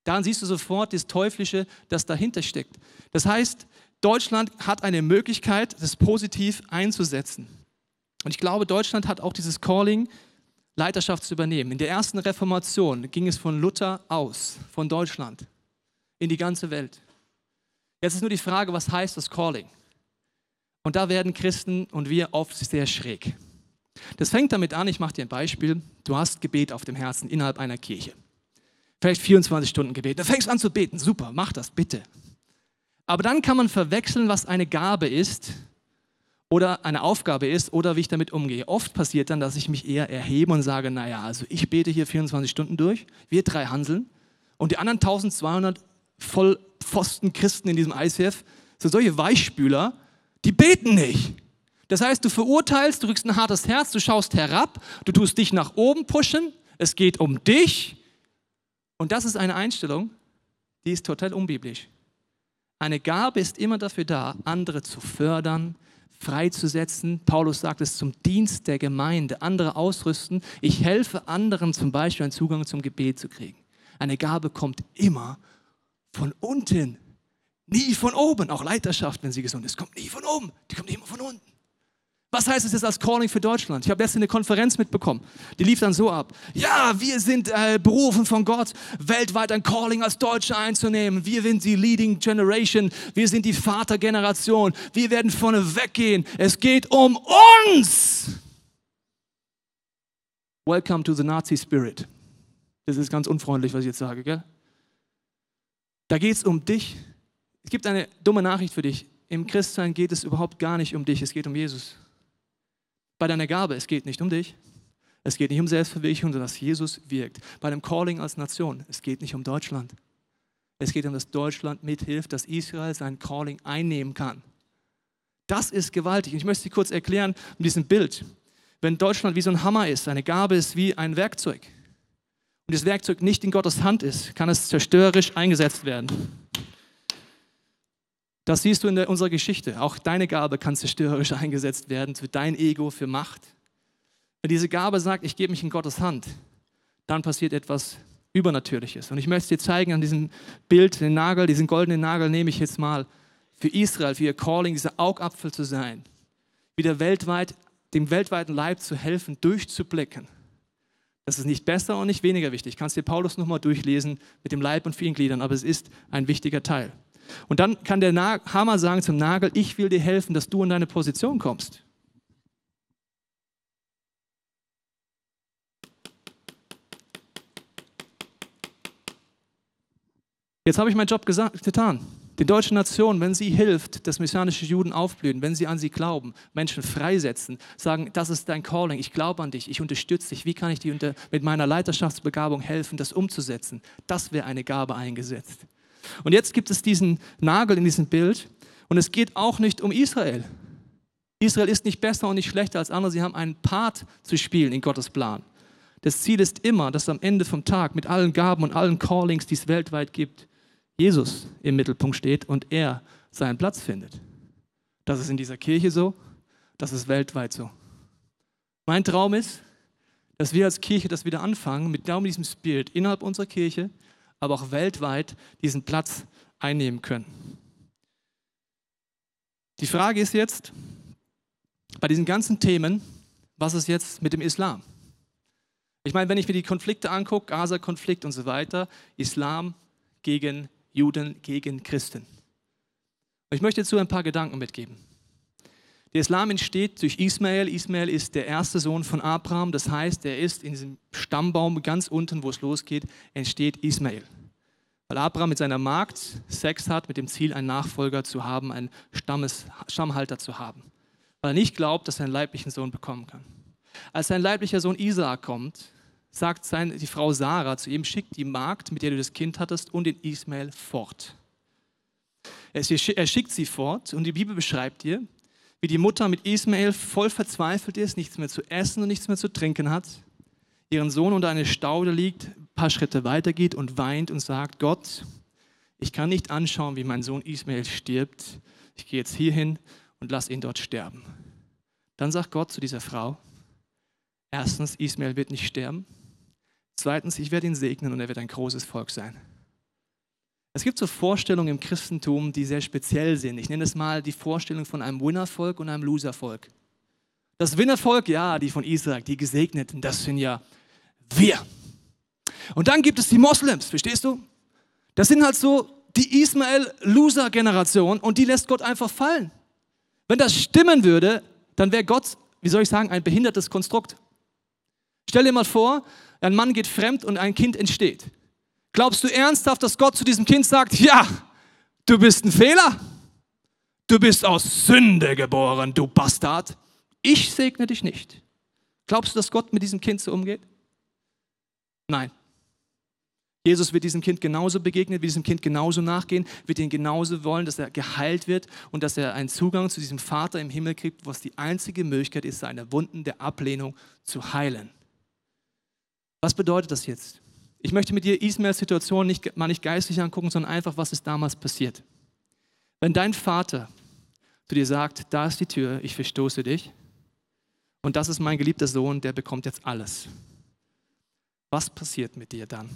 Daran siehst du sofort das Teuflische, das dahinter steckt. Das heißt, Deutschland hat eine Möglichkeit, das positiv einzusetzen. Und ich glaube, Deutschland hat auch dieses Calling, Leiterschaft zu übernehmen. In der ersten Reformation ging es von Luther aus, von Deutschland, in die ganze Welt. Jetzt ist nur die Frage, was heißt das Calling? Und da werden Christen und wir oft sehr schräg. Das fängt damit an, ich mache dir ein Beispiel. Du hast Gebet auf dem Herzen innerhalb einer Kirche vielleicht 24 Stunden Gebet. Da fängst du an zu beten. Super, mach das bitte. Aber dann kann man verwechseln, was eine Gabe ist oder eine Aufgabe ist oder wie ich damit umgehe. Oft passiert dann, dass ich mich eher erhebe und sage, naja, also ich bete hier 24 Stunden durch, wir drei Hanseln und die anderen 1200 Vollpfosten Christen in diesem ICF sind solche Weichspüler, die beten nicht. Das heißt, du verurteilst, du rückst ein hartes Herz, du schaust herab, du tust dich nach oben pushen, es geht um dich und das ist eine Einstellung, die ist total unbiblisch. Eine Gabe ist immer dafür da, andere zu fördern, freizusetzen. Paulus sagt es zum Dienst der Gemeinde, andere ausrüsten. Ich helfe anderen zum Beispiel einen Zugang zum Gebet zu kriegen. Eine Gabe kommt immer von unten, nie von oben. Auch Leiterschaft, wenn sie gesund ist, kommt nie von oben, die kommt immer von unten. Was heißt es jetzt als Calling für Deutschland? Ich habe letztens eine Konferenz mitbekommen. Die lief dann so ab. Ja, wir sind äh, berufen von Gott, weltweit ein Calling als Deutsche einzunehmen. Wir sind die Leading Generation. Wir sind die Vatergeneration. Wir werden vorne weggehen. Es geht um uns. Welcome to the Nazi Spirit. Das ist ganz unfreundlich, was ich jetzt sage, gell? Da geht es um dich. Es gibt eine dumme Nachricht für dich. Im Christsein geht es überhaupt gar nicht um dich, es geht um Jesus bei deiner Gabe, es geht nicht um dich. Es geht nicht um Selbstverwirklichung, sondern dass Jesus wirkt. Bei dem Calling als Nation, es geht nicht um Deutschland. Es geht um, dass Deutschland mithilft, dass Israel sein Calling einnehmen kann. Das ist gewaltig. ich möchte dir kurz erklären mit diesem Bild. Wenn Deutschland wie so ein Hammer ist, eine Gabe ist wie ein Werkzeug und das Werkzeug nicht in Gottes Hand ist, kann es zerstörerisch eingesetzt werden. Das siehst du in der, unserer Geschichte. Auch deine Gabe kann zerstörerisch [LAUGHS] eingesetzt werden für dein Ego, für Macht. Wenn diese Gabe sagt, ich gebe mich in Gottes Hand, dann passiert etwas Übernatürliches. Und ich möchte dir zeigen an diesem Bild, den Nagel, diesen goldenen Nagel nehme ich jetzt mal für Israel, für ihr Calling, dieser Augapfel zu sein. wieder weltweit, dem weltweiten Leib zu helfen, durchzublicken. Das ist nicht besser und nicht weniger wichtig. Kannst dir Paulus nochmal durchlesen mit dem Leib und vielen Gliedern, aber es ist ein wichtiger Teil. Und dann kann der Hammer sagen zum Nagel, ich will dir helfen, dass du in deine Position kommst. Jetzt habe ich meinen Job getan. Die deutsche Nation, wenn sie hilft, dass messianische Juden aufblühen, wenn sie an sie glauben, Menschen freisetzen, sagen, das ist dein Calling, ich glaube an dich, ich unterstütze dich, wie kann ich dir mit meiner Leiterschaftsbegabung helfen, das umzusetzen? Das wäre eine Gabe eingesetzt. Und jetzt gibt es diesen Nagel in diesem Bild und es geht auch nicht um Israel. Israel ist nicht besser und nicht schlechter als andere, sie haben einen Part zu spielen in Gottes Plan. Das Ziel ist immer, dass am Ende vom Tag mit allen Gaben und allen Callings, die es weltweit gibt, Jesus im Mittelpunkt steht und er seinen Platz findet. Das ist in dieser Kirche so, das ist weltweit so. Mein Traum ist, dass wir als Kirche das wieder anfangen, mit genau diesem Spirit innerhalb unserer Kirche, aber auch weltweit diesen Platz einnehmen können. Die Frage ist jetzt, bei diesen ganzen Themen, was ist jetzt mit dem Islam? Ich meine, wenn ich mir die Konflikte angucke, Gaza-Konflikt und so weiter, Islam gegen Juden gegen Christen. Ich möchte dazu ein paar Gedanken mitgeben. Der Islam entsteht durch Ismael. Ismael ist der erste Sohn von Abraham. Das heißt, er ist in diesem Stammbaum ganz unten, wo es losgeht, entsteht Ismael. Weil Abraham mit seiner Magd Sex hat, mit dem Ziel, einen Nachfolger zu haben, einen Stammes, Stammhalter zu haben. Weil er nicht glaubt, dass er einen leiblichen Sohn bekommen kann. Als sein leiblicher Sohn Isaak kommt, sagt seine, die Frau Sarah zu ihm, schick die Magd, mit der du das Kind hattest, und den Ismael fort. Er schickt sie fort und die Bibel beschreibt dir, wie die Mutter mit Ismael voll verzweifelt ist, nichts mehr zu essen und nichts mehr zu trinken hat, ihren Sohn unter eine Staude liegt, ein paar Schritte weitergeht und weint und sagt, Gott, ich kann nicht anschauen, wie mein Sohn Ismael stirbt. Ich gehe jetzt hierhin und lass ihn dort sterben. Dann sagt Gott zu dieser Frau, erstens, Ismael wird nicht sterben. Zweitens, ich werde ihn segnen und er wird ein großes Volk sein. Es gibt so Vorstellungen im Christentum, die sehr speziell sind. Ich nenne es mal die Vorstellung von einem Winnervolk und einem Loservolk. Das Winnervolk, ja, die von Israel, die Gesegneten, das sind ja wir. Und dann gibt es die Moslems, verstehst du? Das sind halt so die Ismael-Loser-Generation und die lässt Gott einfach fallen. Wenn das stimmen würde, dann wäre Gott, wie soll ich sagen, ein behindertes Konstrukt. Stell dir mal vor, ein Mann geht fremd und ein Kind entsteht. Glaubst du ernsthaft, dass Gott zu diesem Kind sagt, ja, du bist ein Fehler? Du bist aus Sünde geboren, du Bastard. Ich segne dich nicht. Glaubst du, dass Gott mit diesem Kind so umgeht? Nein. Jesus wird diesem Kind genauso begegnen, wird diesem Kind genauso nachgehen, wird ihn genauso wollen, dass er geheilt wird und dass er einen Zugang zu diesem Vater im Himmel kriegt, was die einzige Möglichkeit ist, seine Wunden der Ablehnung zu heilen. Was bedeutet das jetzt? Ich möchte mit dir Ismaels Situation nicht, mal nicht geistlich angucken, sondern einfach, was ist damals passiert. Wenn dein Vater zu dir sagt, da ist die Tür, ich verstoße dich und das ist mein geliebter Sohn, der bekommt jetzt alles. Was passiert mit dir dann?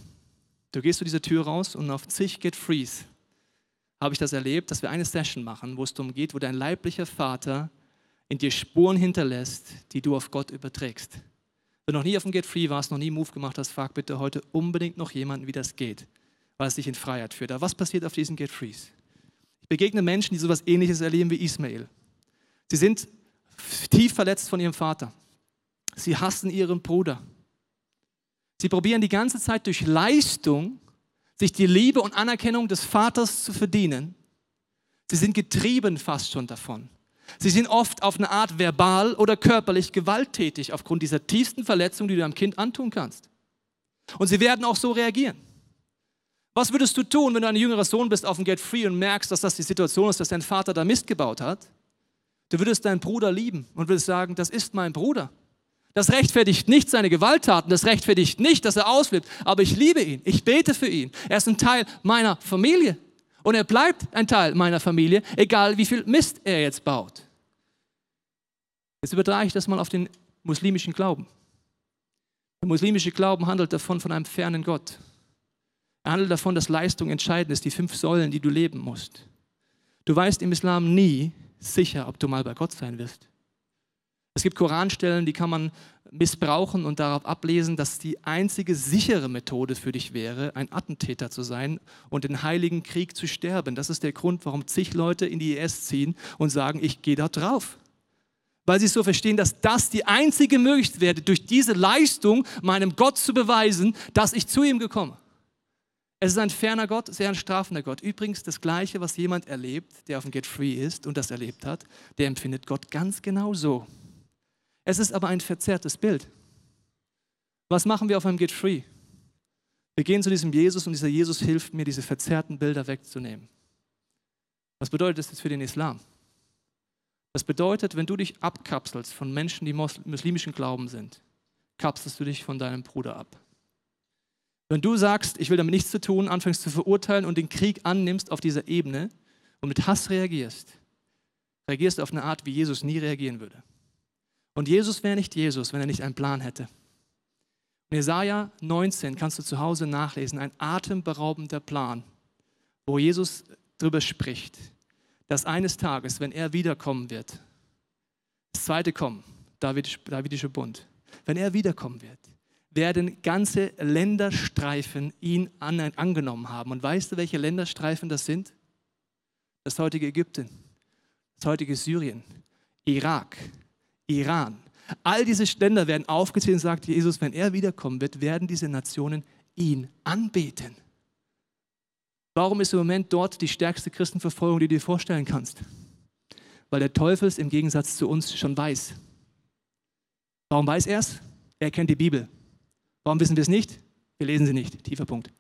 Du gehst zu dieser Tür raus und auf zig Get Freeze habe ich das erlebt, dass wir eine Session machen, wo es darum geht, wo dein leiblicher Vater in dir Spuren hinterlässt, die du auf Gott überträgst. Wenn du noch nie auf dem Get Free warst, noch nie Move gemacht hast, frag bitte heute unbedingt noch jemanden, wie das geht, weil es dich in Freiheit führt. Aber was passiert auf diesen Get Frees? Ich begegne Menschen, die sowas ähnliches erleben wie Ismail. Sie sind tief verletzt von ihrem Vater. Sie hassen ihren Bruder. Sie probieren die ganze Zeit durch Leistung, sich die Liebe und Anerkennung des Vaters zu verdienen. Sie sind getrieben fast schon davon. Sie sind oft auf eine Art verbal oder körperlich gewalttätig aufgrund dieser tiefsten Verletzung, die du deinem Kind antun kannst. Und sie werden auch so reagieren. Was würdest du tun, wenn du ein jüngerer Sohn bist auf dem Get Free und merkst, dass das die Situation ist, dass dein Vater da Mist gebaut hat? Du würdest deinen Bruder lieben und würdest sagen, das ist mein Bruder. Das rechtfertigt nicht seine Gewalttaten, das rechtfertigt nicht, dass er ausflippt, aber ich liebe ihn, ich bete für ihn. Er ist ein Teil meiner Familie. Und er bleibt ein Teil meiner Familie, egal wie viel Mist er jetzt baut. Jetzt übertrage ich das mal auf den muslimischen Glauben. Der muslimische Glauben handelt davon von einem fernen Gott. Er handelt davon, dass Leistung entscheidend ist, die fünf Säulen, die du leben musst. Du weißt im Islam nie sicher, ob du mal bei Gott sein wirst. Es gibt Koranstellen, die kann man missbrauchen und darauf ablesen, dass die einzige sichere Methode für dich wäre, ein Attentäter zu sein und den heiligen Krieg zu sterben. Das ist der Grund, warum zig Leute in die IS ziehen und sagen, ich gehe da drauf. Weil sie so verstehen, dass das die einzige Möglichkeit wäre, durch diese Leistung meinem Gott zu beweisen, dass ich zu ihm gekommen. Es ist ein ferner Gott, sehr ein strafender Gott. Übrigens das Gleiche, was jemand erlebt, der auf dem Get Free ist und das erlebt hat, der empfindet Gott ganz genau so. Es ist aber ein verzerrtes Bild. Was machen wir auf einem Get Free? Wir gehen zu diesem Jesus und dieser Jesus hilft mir, diese verzerrten Bilder wegzunehmen. Was bedeutet das jetzt für den Islam? Das bedeutet, wenn du dich abkapselst von Menschen, die muslimischen Glauben sind, kapselst du dich von deinem Bruder ab. Wenn du sagst, ich will damit nichts zu tun, anfängst zu verurteilen und den Krieg annimmst auf dieser Ebene und mit Hass reagierst, reagierst du auf eine Art, wie Jesus nie reagieren würde. Und Jesus wäre nicht Jesus, wenn er nicht einen Plan hätte. In Jesaja 19 kannst du zu Hause nachlesen, ein atemberaubender Plan, wo Jesus darüber spricht, dass eines Tages, wenn er wiederkommen wird, das zweite Kommen, Davidische Bund, wenn er wiederkommen wird, werden ganze Länderstreifen ihn an, angenommen haben. Und weißt du, welche Länderstreifen das sind? Das heutige Ägypten, das heutige Syrien, Irak, Iran. All diese Länder werden aufgezählt und sagt Jesus, wenn er wiederkommen wird, werden diese Nationen ihn anbeten. Warum ist im Moment dort die stärkste Christenverfolgung, die du dir vorstellen kannst? Weil der Teufel es im Gegensatz zu uns schon weiß. Warum weiß er es? Er kennt die Bibel. Warum wissen wir es nicht? Wir lesen sie nicht. Tiefer Punkt.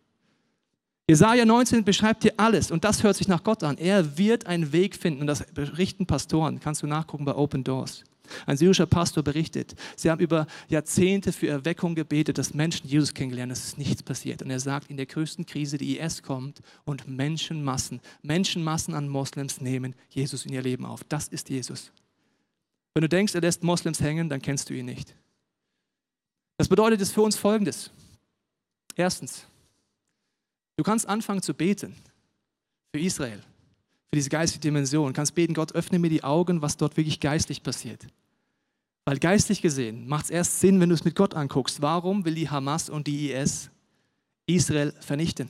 Jesaja 19 beschreibt hier alles und das hört sich nach Gott an. Er wird einen Weg finden und das berichten Pastoren. Kannst du nachgucken bei Open Doors. Ein syrischer Pastor berichtet, sie haben über Jahrzehnte für Erweckung gebetet, dass Menschen Jesus kennenlernen, es ist nichts passiert. Und er sagt, in der größten Krise, die IS kommt und Menschenmassen, Menschenmassen an Moslems nehmen Jesus in ihr Leben auf. Das ist Jesus. Wenn du denkst, er lässt Moslems hängen, dann kennst du ihn nicht. Das bedeutet es für uns Folgendes. Erstens, du kannst anfangen zu beten für Israel für diese geistige Dimension. Du kannst beten, Gott, öffne mir die Augen, was dort wirklich geistlich passiert. Weil geistlich gesehen macht es erst Sinn, wenn du es mit Gott anguckst. Warum will die Hamas und die IS Israel vernichten?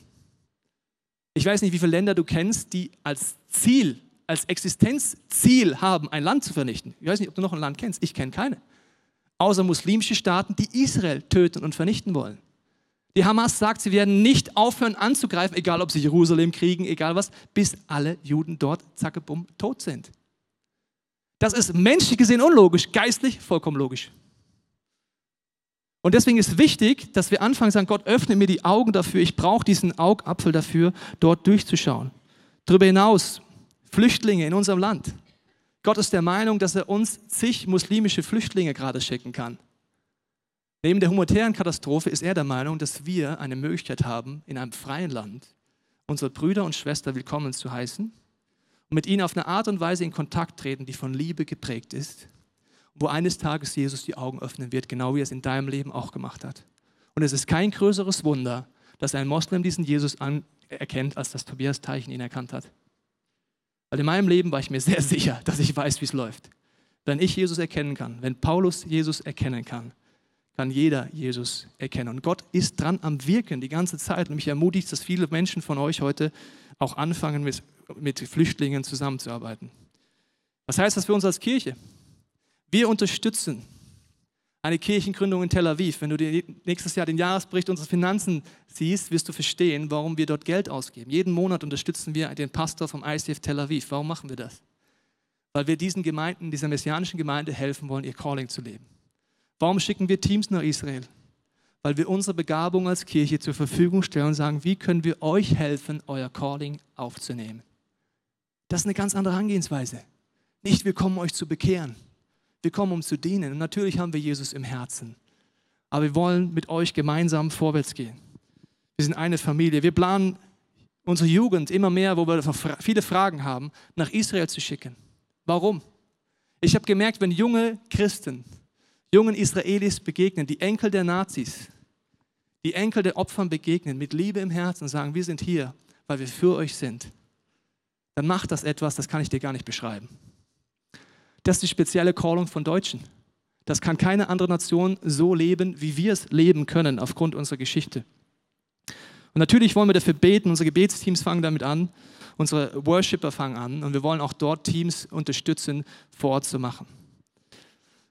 Ich weiß nicht, wie viele Länder du kennst, die als Ziel, als Existenzziel haben, ein Land zu vernichten. Ich weiß nicht, ob du noch ein Land kennst. Ich kenne keine. Außer muslimische Staaten, die Israel töten und vernichten wollen. Die Hamas sagt, sie werden nicht aufhören anzugreifen, egal ob sie Jerusalem kriegen, egal was, bis alle Juden dort, zacke, tot sind. Das ist menschlich gesehen unlogisch, geistlich vollkommen logisch. Und deswegen ist wichtig, dass wir anfangen sagen, Gott öffne mir die Augen dafür, ich brauche diesen Augapfel dafür, dort durchzuschauen. Darüber hinaus, Flüchtlinge in unserem Land. Gott ist der Meinung, dass er uns zig muslimische Flüchtlinge gerade schicken kann. Neben der humanitären Katastrophe ist er der Meinung, dass wir eine Möglichkeit haben, in einem freien Land unsere Brüder und Schwestern willkommen zu heißen und mit ihnen auf eine Art und Weise in Kontakt treten, die von Liebe geprägt ist, wo eines Tages Jesus die Augen öffnen wird, genau wie er es in deinem Leben auch gemacht hat. Und es ist kein größeres Wunder, dass ein Moslem diesen Jesus erkennt, als dass Tobias Teichen ihn erkannt hat. Weil in meinem Leben war ich mir sehr [LAUGHS] sicher, dass ich weiß, wie es läuft. Wenn ich Jesus erkennen kann, wenn Paulus Jesus erkennen kann, kann jeder Jesus erkennen. Und Gott ist dran am Wirken die ganze Zeit. Und mich ermutigt, dass viele Menschen von euch heute auch anfangen, mit, mit Flüchtlingen zusammenzuarbeiten. Was heißt das für uns als Kirche? Wir unterstützen eine Kirchengründung in Tel Aviv. Wenn du nächstes Jahr den Jahresbericht unserer Finanzen siehst, wirst du verstehen, warum wir dort Geld ausgeben. Jeden Monat unterstützen wir den Pastor vom ICF Tel Aviv. Warum machen wir das? Weil wir diesen Gemeinden, dieser messianischen Gemeinde helfen wollen, ihr Calling zu leben. Warum schicken wir Teams nach Israel? Weil wir unsere Begabung als Kirche zur Verfügung stellen und sagen, wie können wir euch helfen, euer Calling aufzunehmen? Das ist eine ganz andere Herangehensweise. Nicht, wir kommen euch zu bekehren. Wir kommen, um zu dienen. Und natürlich haben wir Jesus im Herzen. Aber wir wollen mit euch gemeinsam vorwärts gehen. Wir sind eine Familie. Wir planen unsere Jugend immer mehr, wo wir viele Fragen haben, nach Israel zu schicken. Warum? Ich habe gemerkt, wenn junge Christen jungen Israelis begegnen, die Enkel der Nazis, die Enkel der Opfern begegnen, mit Liebe im Herzen und sagen, wir sind hier, weil wir für euch sind, dann macht das etwas, das kann ich dir gar nicht beschreiben. Das ist die spezielle Callung von Deutschen. Das kann keine andere Nation so leben, wie wir es leben können, aufgrund unserer Geschichte. Und natürlich wollen wir dafür beten, unsere Gebetsteams fangen damit an, unsere Worshipper fangen an und wir wollen auch dort Teams unterstützen, vor Ort zu machen.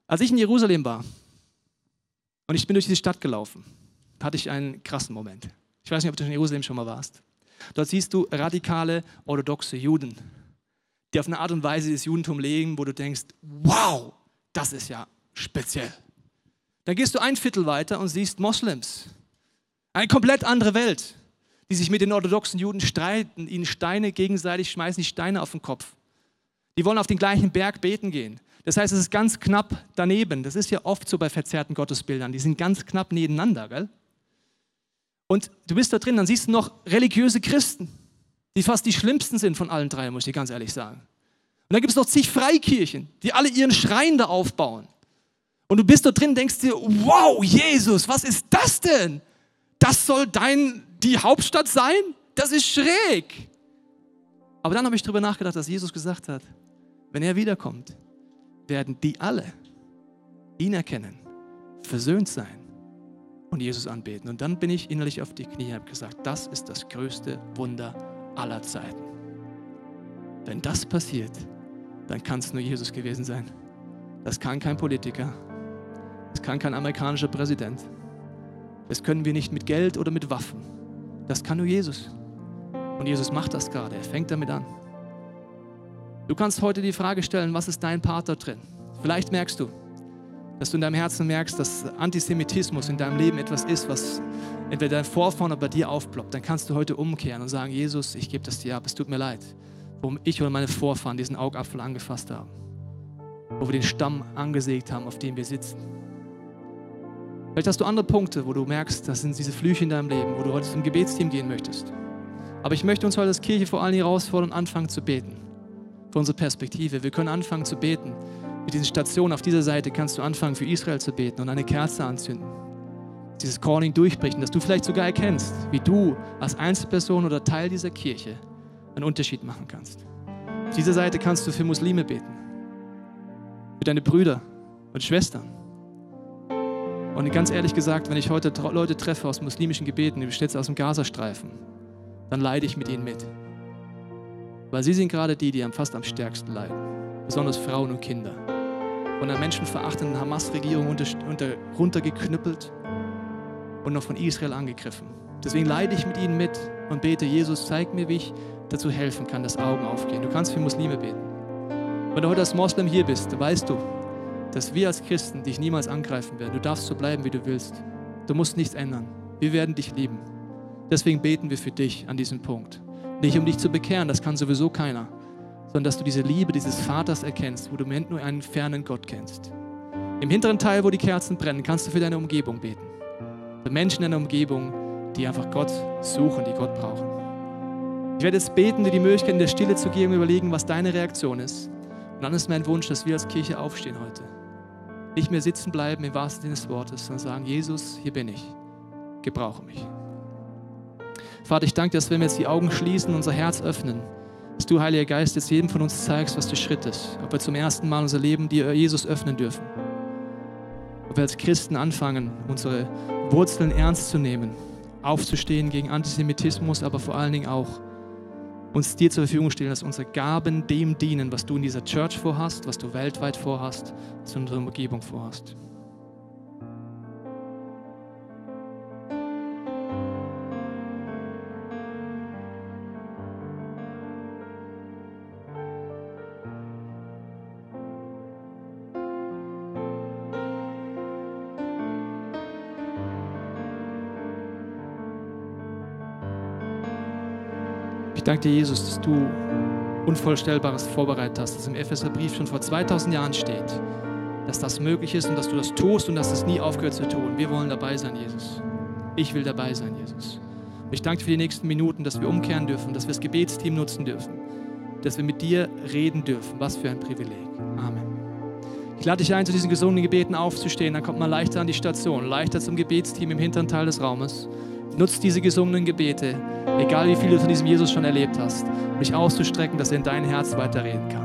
Als ich in Jerusalem war und ich bin durch diese Stadt gelaufen, hatte ich einen krassen Moment. Ich weiß nicht, ob du in Jerusalem schon mal warst. Dort siehst du radikale orthodoxe Juden, die auf eine Art und Weise das Judentum legen, wo du denkst, wow, das ist ja speziell. Dann gehst du ein Viertel weiter und siehst Moslems. Eine komplett andere Welt, die sich mit den orthodoxen Juden streiten, ihnen Steine gegenseitig schmeißen, die Steine auf den Kopf. Die wollen auf den gleichen Berg beten gehen. Das heißt, es ist ganz knapp daneben. Das ist ja oft so bei verzerrten Gottesbildern. Die sind ganz knapp nebeneinander, gell? Und du bist da drin, dann siehst du noch religiöse Christen, die fast die schlimmsten sind von allen drei, muss ich dir ganz ehrlich sagen. Und dann gibt es noch zig Freikirchen, die alle ihren Schrein da aufbauen. Und du bist da drin, denkst dir, wow, Jesus, was ist das denn? Das soll dein, die Hauptstadt sein? Das ist schräg. Aber dann habe ich darüber nachgedacht, dass Jesus gesagt hat, wenn er wiederkommt, werden die alle ihn erkennen, versöhnt sein und Jesus anbeten. Und dann bin ich innerlich auf die Knie und habe gesagt, das ist das größte Wunder aller Zeiten. Wenn das passiert, dann kann es nur Jesus gewesen sein. Das kann kein Politiker. Das kann kein amerikanischer Präsident. Das können wir nicht mit Geld oder mit Waffen. Das kann nur Jesus. Und Jesus macht das gerade. Er fängt damit an. Du kannst heute die Frage stellen, was ist dein Part da drin? Vielleicht merkst du, dass du in deinem Herzen merkst, dass Antisemitismus in deinem Leben etwas ist, was entweder dein Vorfahren oder bei dir aufploppt, dann kannst du heute umkehren und sagen, Jesus, ich gebe das dir ab, es tut mir leid, warum ich oder meine Vorfahren diesen Augapfel angefasst haben, wo wir den Stamm angesägt haben, auf dem wir sitzen. Vielleicht hast du andere Punkte, wo du merkst, das sind diese Flüche in deinem Leben, wo du heute zum Gebetsteam gehen möchtest. Aber ich möchte uns heute als Kirche vor allem herausfordern, anfangen zu beten. Für unsere Perspektive. Wir können anfangen zu beten mit diesen Stationen auf dieser Seite kannst du anfangen, für Israel zu beten und eine Kerze anzünden. Dieses Calling durchbrechen, dass du vielleicht sogar erkennst, wie du als Einzelperson oder Teil dieser Kirche einen Unterschied machen kannst. Auf dieser Seite kannst du für Muslime beten, für deine Brüder und Schwestern. Und ganz ehrlich gesagt, wenn ich heute Leute treffe aus muslimischen Gebeten, die stets aus dem Gazastreifen, dann leide ich mit ihnen mit. Weil sie sind gerade die, die fast am stärksten leiden, besonders Frauen und Kinder von einer menschenverachtenden Hamas-Regierung unter, unter, runtergeknüppelt und noch von Israel angegriffen. Deswegen leide ich mit ihnen mit und bete, Jesus, zeig mir, wie ich dazu helfen kann, dass Augen aufgehen. Du kannst für Muslime beten. Wenn du heute als Moslem hier bist, weißt du, dass wir als Christen dich niemals angreifen werden. Du darfst so bleiben, wie du willst. Du musst nichts ändern. Wir werden dich lieben. Deswegen beten wir für dich an diesem Punkt. Nicht um dich zu bekehren, das kann sowieso keiner sondern dass du diese Liebe dieses Vaters erkennst, wo du im Moment nur einen fernen Gott kennst. Im hinteren Teil, wo die Kerzen brennen, kannst du für deine Umgebung beten. Für Menschen in der Umgebung, die einfach Gott suchen, die Gott brauchen. Ich werde jetzt beten, dir die Möglichkeit in der Stille zu geben, überlegen, was deine Reaktion ist. Und dann ist mein Wunsch, dass wir als Kirche aufstehen heute. Nicht mehr sitzen bleiben im wahrsten Sinne des Wortes, sondern sagen, Jesus, hier bin ich. Gebrauche mich. Vater, ich danke dir, dass wenn wir jetzt die Augen schließen, unser Herz öffnen, dass du, Heiliger Geist, jetzt jedem von uns zeigst, was der Schritt ist. Ob wir zum ersten Mal unser Leben dir, Jesus, öffnen dürfen. Ob wir als Christen anfangen, unsere Wurzeln ernst zu nehmen, aufzustehen gegen Antisemitismus, aber vor allen Dingen auch uns dir zur Verfügung stellen, dass unsere Gaben dem dienen, was du in dieser Church vorhast, was du weltweit vorhast, in unserer Umgebung vorhast. Danke dir, Jesus, dass du Unvorstellbares vorbereitet hast, dass im Epheserbrief schon vor 2000 Jahren steht, dass das möglich ist und dass du das tust und dass es nie aufgehört zu tun. Wir wollen dabei sein, Jesus. Ich will dabei sein, Jesus. Ich danke dir für die nächsten Minuten, dass wir umkehren dürfen, dass wir das Gebetsteam nutzen dürfen, dass wir mit dir reden dürfen. Was für ein Privileg. Amen. Ich lade dich ein, zu diesen gesungenen Gebeten aufzustehen. Dann kommt man leichter an die Station, leichter zum Gebetsteam im hinteren Teil des Raumes. Nutzt diese gesungenen Gebete, egal wie viel du von diesem Jesus schon erlebt hast, dich auszustrecken, dass er in dein Herz weiterreden kann.